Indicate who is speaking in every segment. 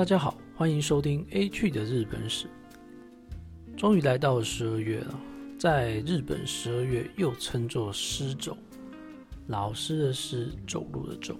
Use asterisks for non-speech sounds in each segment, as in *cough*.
Speaker 1: 大家好，欢迎收听 A 去的日本史。终于来到了十二月了，在日本十二月又称作师走，老师的师，走路的走。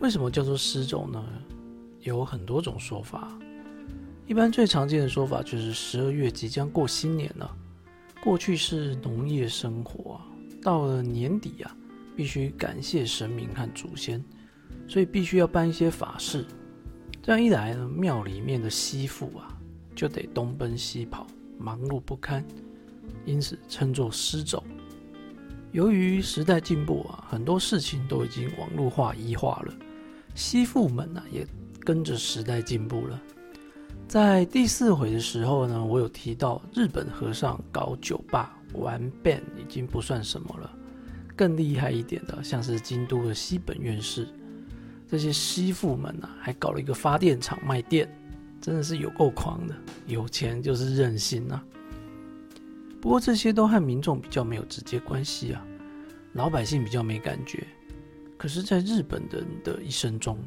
Speaker 1: 为什么叫做师走呢？有很多种说法。一般最常见的说法就是十二月即将过新年了，过去是农业生活啊，到了年底啊，必须感谢神明和祖先，所以必须要办一些法事。这样一来呢，庙里面的媳妇啊，就得东奔西跑，忙碌不堪，因此称作失走。由于时代进步啊，很多事情都已经网络化、一化了，媳妇们呢也跟着时代进步了。在第四回的时候呢，我有提到日本和尚搞酒吧玩 band 已经不算什么了，更厉害一点的，像是京都的西本院士，这些媳妇们啊，还搞了一个发电厂卖电，真的是有够狂的，有钱就是任性啊。不过这些都和民众比较没有直接关系啊，老百姓比较没感觉。可是，在日本人的一生中，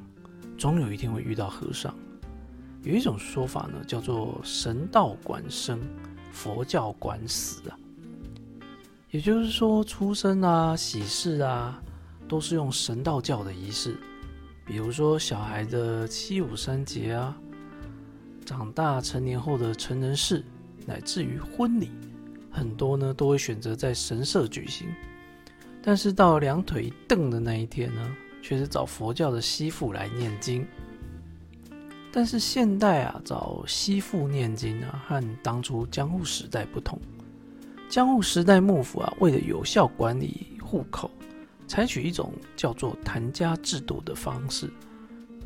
Speaker 1: 总有一天会遇到和尚。有一种说法呢，叫做神道管生，佛教管死啊。也就是说，出生啊、喜事啊，都是用神道教的仪式，比如说小孩的七五三节啊，长大成年后的成人式，乃至于婚礼，很多呢都会选择在神社举行。但是到两腿一蹬的那一天呢，却是找佛教的西父来念经。但是现代啊，找西父念经啊，和当初江户时代不同。江户时代幕府啊，为了有效管理户口，采取一种叫做谭家制度的方式。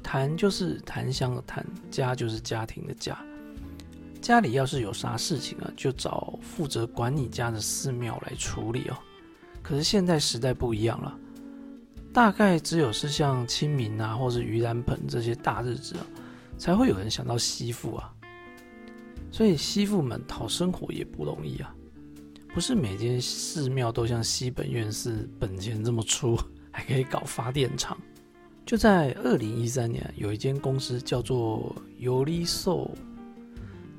Speaker 1: 谭就是檀香的檀，家就是家庭的家。家里要是有啥事情啊，就找负责管你家的寺庙来处理哦。可是现在时代不一样了，大概只有是像清明啊，或是盂兰盆这些大日子啊。才会有人想到媳妇啊，所以媳妇们讨生活也不容易啊，不是每间寺庙都像西本院士本钱这么粗，还可以搞发电厂。就在二零一三年，有一间公司叫做尤利寿，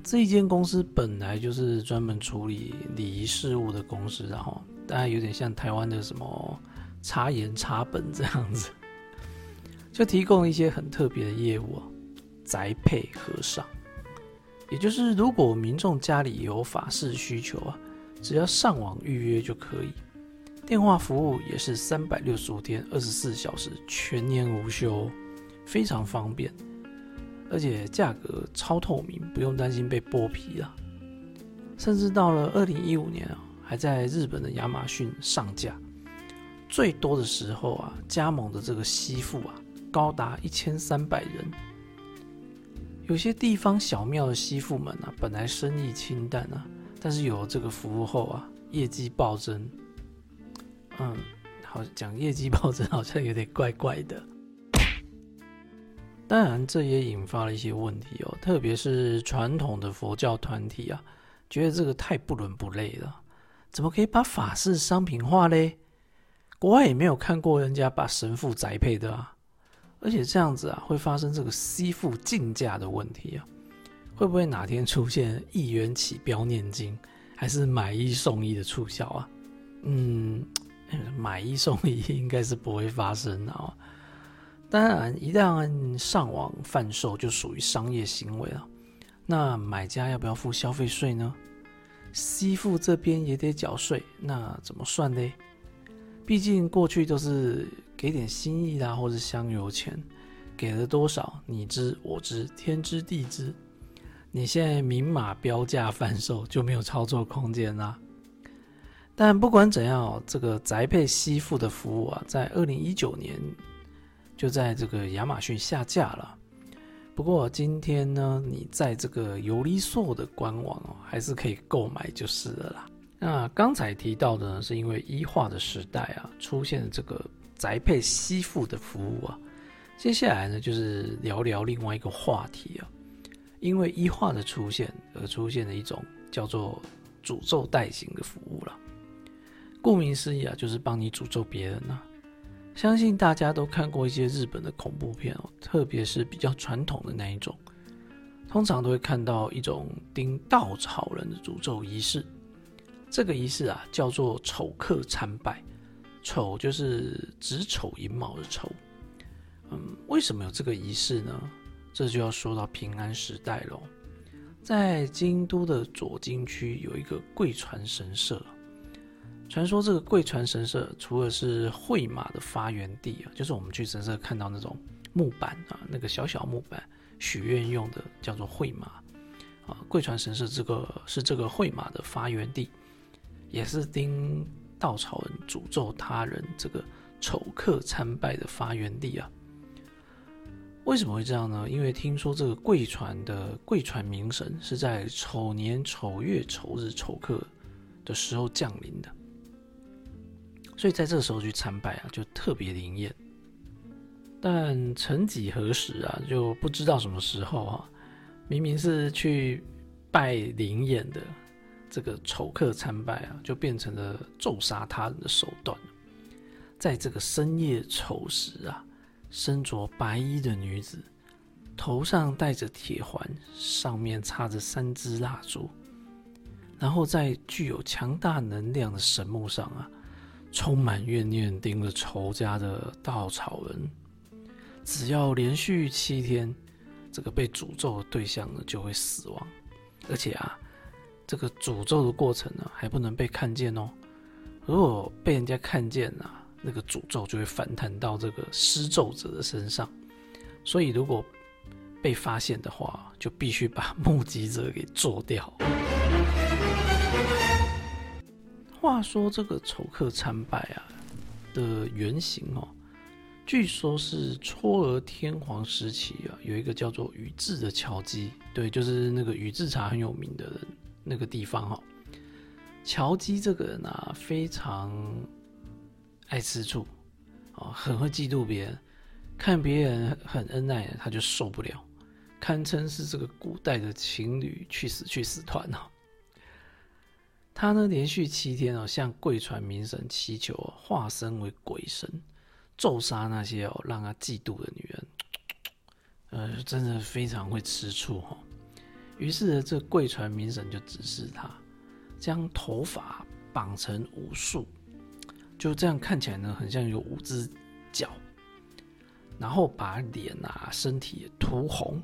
Speaker 1: 这一间公司本来就是专门处理礼仪事务的公司，然后大概有点像台湾的什么茶盐茶本这样子，就提供一些很特别的业务。宅配和尚，也就是如果民众家里有法事需求啊，只要上网预约就可以。电话服务也是三百六十五天、二十四小时、全年无休，非常方便，而且价格超透明，不用担心被剥皮啊。甚至到了二零一五年啊，还在日本的亚马逊上架。最多的时候啊，加盟的这个媳妇啊，高达一千三百人。有些地方小庙的媳妇们啊，本来生意清淡啊，但是有了这个服务后啊，业绩暴增。嗯，好讲业绩暴增好像有点怪怪的。当然，这也引发了一些问题哦，特别是传统的佛教团体啊，觉得这个太不伦不类了，怎么可以把法事商品化嘞？国外也没有看过人家把神父宅配的啊。而且这样子啊，会发生这个吸附竞价的问题啊？会不会哪天出现一元起标念经，还是买一送一的促销啊？嗯，买一送一应该是不会发生的啊。当然，一旦上网贩售，就属于商业行为了。那买家要不要付消费税呢？吸附这边也得缴税，那怎么算呢？毕竟过去都是。给点心意啦，或者香油钱，给了多少你知我知，天知地知。你现在明码标价贩售就没有操作空间啦。但不管怎样，这个宅配吸附的服务啊，在二零一九年就在这个亚马逊下架了。不过今天呢，你在这个尤利索的官网哦，还是可以购买就是了啦。那刚才提到的呢，是因为一化的时代啊，出现了这个。宅配吸附的服务啊，接下来呢就是聊聊另外一个话题啊，因为一化的出现而出现的一种叫做诅咒代行的服务了。顾名思义啊，就是帮你诅咒别人呐。相信大家都看过一些日本的恐怖片哦，特别是比较传统的那一种，通常都会看到一种钉稻草人的诅咒仪式。这个仪式啊，叫做丑客参拜。丑就是子丑寅卯的丑。嗯，为什么有这个仪式呢？这就要说到平安时代喽。在京都的左京区有一个贵船神社。传说这个贵船神社除了是会马的发源地啊，就是我们去神社看到那种木板啊，那个小小木板许愿用的，叫做会马啊。贵船神社这个是这个会马的发源地，也是丁稻草人诅咒他人这个丑客参拜的发源地啊。为什么会这样呢？因为听说这个贵船的贵船名神是在丑年丑月丑日丑刻的时候降临的。所以在这个时候去参拜啊，就特别灵验。但曾几何时啊，就不知道什么时候啊，明明是去拜灵验的这个丑客参拜啊，就变成了咒杀他人的手段。在这个深夜丑时啊，身着白衣的女子，头上戴着铁环，上面插着三支蜡烛，然后在具有强大能量的神木上啊。充满怨念盯着仇家的稻草人，只要连续七天，这个被诅咒的对象呢就会死亡，而且啊，这个诅咒的过程呢还不能被看见哦。如果被人家看见啊，那个诅咒就会反弹到这个施咒者的身上。所以如果被发现的话，就必须把 *laughs* 目击者给做掉。话说这个丑客参拜啊的原型哦，据说是嵯峨天皇时期啊，有一个叫做宇治的乔基，对，就是那个宇治茶很有名的人那个地方哈。乔基这个人啊，非常爱吃醋啊，很会嫉妒别人，看别人很恩爱，他就受不了，堪称是这个古代的情侣去死去死团哦。他呢，连续七天哦，向贵船明神祈求，化身为鬼神，咒杀那些哦让他嫉妒的女人。呃，真的非常会吃醋哈。于是呢，这贵船明神就指示他，将头发绑成无数，就这样看起来呢，很像有五只脚，然后把脸啊、身体涂红。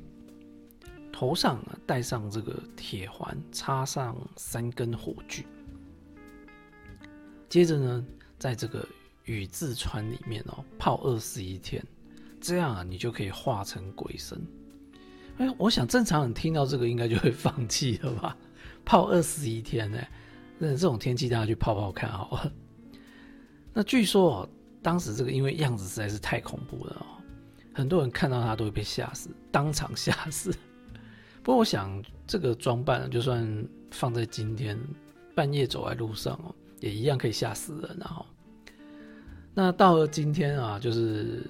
Speaker 1: 头上啊戴上这个铁环，插上三根火炬，接着呢，在这个宇字船里面哦泡二十一天，这样啊你就可以化成鬼神。哎，我想正常人听到这个应该就会放弃了吧？泡二十一天呢？那这种天气大家去泡泡看好了。那据说哦，当时这个因为样子实在是太恐怖了哦，很多人看到他都会被吓死，当场吓死。不过我想，这个装扮就算放在今天，半夜走在路上哦，也一样可以吓死人。然后，那到了今天啊，就是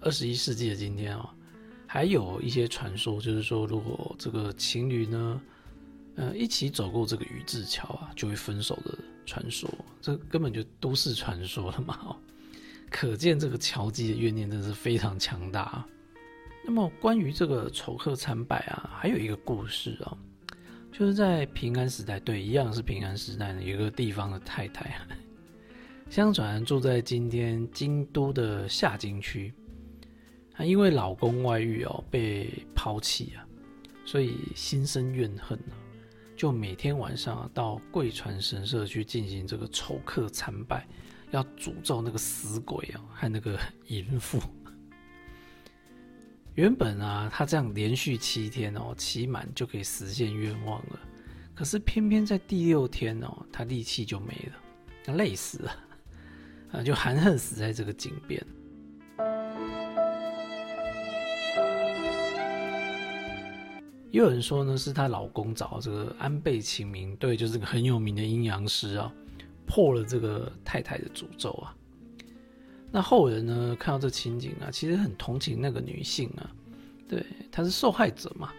Speaker 1: 二十一世纪的今天啊，还有一些传说，就是说，如果这个情侣呢，呃，一起走过这个宇治桥啊，就会分手的传说，这根本就都市传说了嘛。可见这个乔基的怨念真的是非常强大。那么关于这个丑客参拜啊，还有一个故事啊，就是在平安时代，对，一样是平安时代呢，有一个地方的太太，相传住在今天京都的下京区，她因为老公外遇哦，被抛弃啊，所以心生怨恨啊，就每天晚上到贵船神社去进行这个丑客参拜，要诅咒那个死鬼啊和那个淫妇。*laughs* 原本啊，他这样连续七天哦，期满就可以实现愿望了。可是偏偏在第六天哦，他力气就没了，累死了，啊，就含恨死在这个井边。也有人说呢，是她老公找这个安倍晴明，对，就是个很有名的阴阳师啊，破了这个太太的诅咒啊。那后人呢？看到这情景啊，其实很同情那个女性啊，对，她是受害者嘛。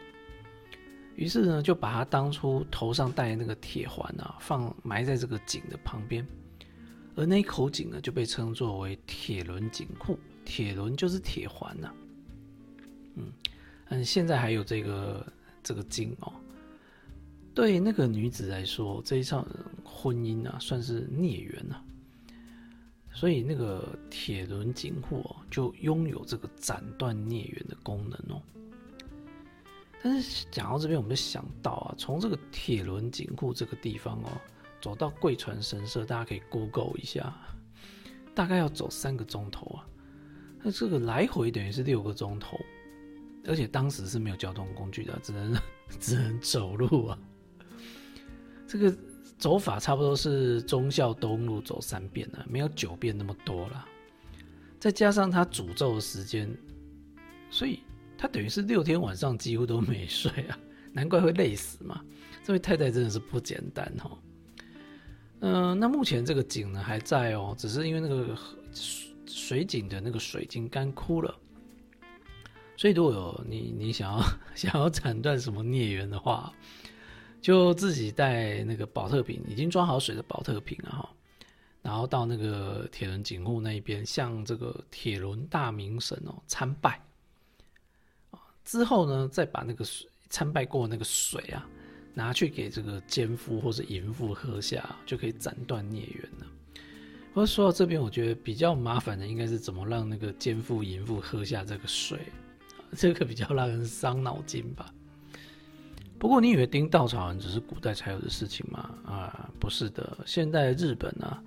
Speaker 1: 于是呢，就把她当初头上戴那个铁环啊，放埋在这个井的旁边。而那口井呢就被称作为铁轮井库，铁轮就是铁环呐。嗯嗯，现在还有这个这个井哦。对那个女子来说，这一场婚姻啊算是孽缘啊，所以那个铁轮井户哦就拥有这个斩断孽缘的功能哦。但是讲到这边，我们就想到啊，从这个铁轮井户这个地方哦，走到贵船神社，大家可以 Google 一下，大概要走三个钟头啊。那这个来回等于是六个钟头，而且当时是没有交通工具的，只能 *laughs* 只能走路啊。这个走法差不多是忠孝东路走三遍啊，没有九遍那么多了。再加上他诅咒的时间，所以。他等于是六天晚上几乎都没睡啊，*laughs* 难怪会累死嘛。这位太太真的是不简单哈。嗯，那目前这个井呢还在哦，只是因为那个水井的那个水已经干枯了。所以如果有你你想要 *laughs* 想要斩断什么孽缘的话，就自己带那个保特瓶，已经装好水的保特瓶啊，然后到那个铁轮井户那一边，向这个铁轮大明神哦参拜。之后呢，再把那个水参拜过那个水啊，拿去给这个奸夫或者淫妇喝下，就可以斩断孽缘了。不过说到这边，我觉得比较麻烦的应该是怎么让那个奸夫淫妇喝下这个水，这个比较让人伤脑筋吧。不过你以为钉稻草人只是古代才有的事情吗？啊，不是的，现在日本呢，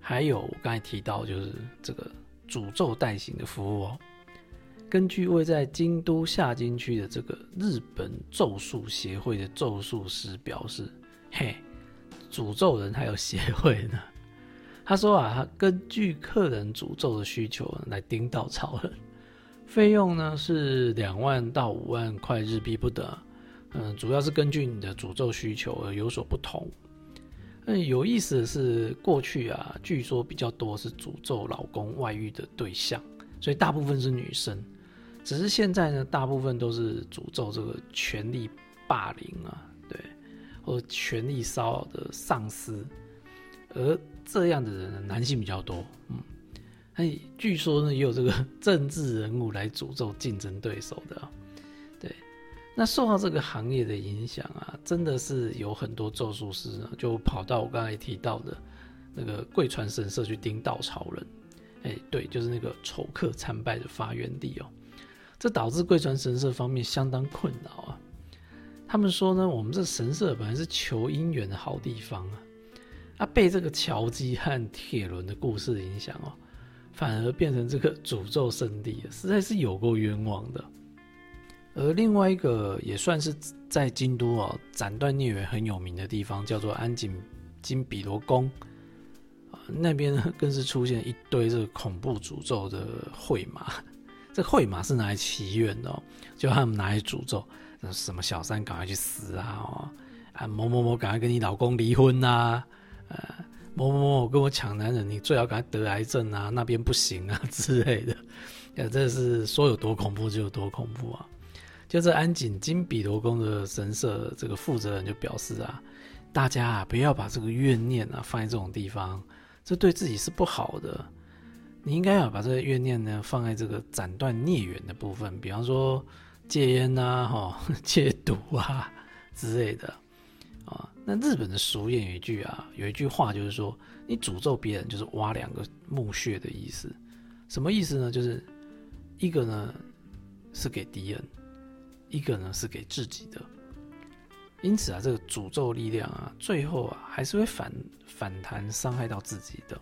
Speaker 1: 还有我刚才提到就是这个诅咒代行的服务哦。根据位在京都下京区的这个日本咒术协会的咒术师表示，嘿，诅咒人还有协会呢。他说啊，他根据客人诅咒的需求来盯稻草人，费用呢是两万到五万块日币不等。嗯，主要是根据你的诅咒需求而有所不同。嗯，有意思的是，过去啊，据说比较多是诅咒老公外遇的对象，所以大部分是女生。只是现在呢，大部分都是诅咒这个权力霸凌啊，对，或权力骚扰的上司，而这样的人呢男性比较多，嗯，哎，据说呢也有这个 *laughs* 政治人物来诅咒竞争对手的，对，那受到这个行业的影响啊，真的是有很多咒术师啊，就跑到我刚才提到的那个贵船神社去盯稻草人，哎，对，就是那个丑客参拜的发源地哦。这导致贵船神社方面相当困扰啊！他们说呢，我们这神社本来是求姻缘的好地方啊，啊，被这个桥基和铁轮的故事影响哦，反而变成这个诅咒圣地，实在是有够冤枉的。而另外一个也算是在京都啊斩断孽缘很有名的地方，叫做安井金比罗宫啊，那边呢更是出现一堆这个恐怖诅咒的会马。这会马是拿来祈愿的，就他们拿来诅咒，什么小三赶快去死啊，啊某某某赶快跟你老公离婚呐，呃某某某跟我抢男人，你最好赶快得癌症啊，那边不行啊 *laughs* 之类的，呃这是说有多恐怖就有多恐怖啊！就这安井金比罗宫的神社这个负责人就表示啊，大家啊不要把这个怨念啊放在这种地方，这对自己是不好的。你应该要把这个怨念呢放在这个斩断孽缘的部分，比方说戒烟呐、哈 *laughs* 戒毒啊之类的。那日本的俗谚有一句啊，有一句话就是说，你诅咒别人就是挖两个墓穴的意思。什么意思呢？就是一个呢是给敌人，一个呢是给自己的。因此啊，这个诅咒力量啊，最后啊还是会反反弹伤害到自己的。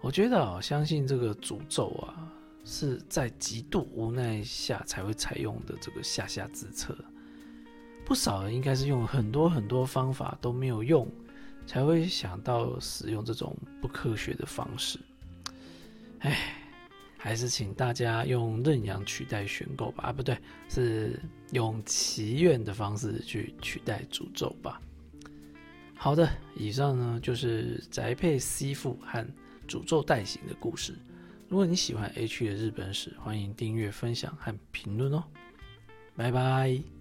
Speaker 1: 我觉得啊，相信这个诅咒啊，是在极度无奈下才会采用的这个下下之策。不少人应该是用很多很多方法都没有用，才会想到使用这种不科学的方式。哎，还是请大家用认养取代选购吧。啊，不对，是用祈愿的方式去取代诅咒吧。好的，以上呢就是宅配吸附和。诅咒代行的故事。如果你喜欢 H 的日本史，欢迎订阅、分享和评论哦。拜拜。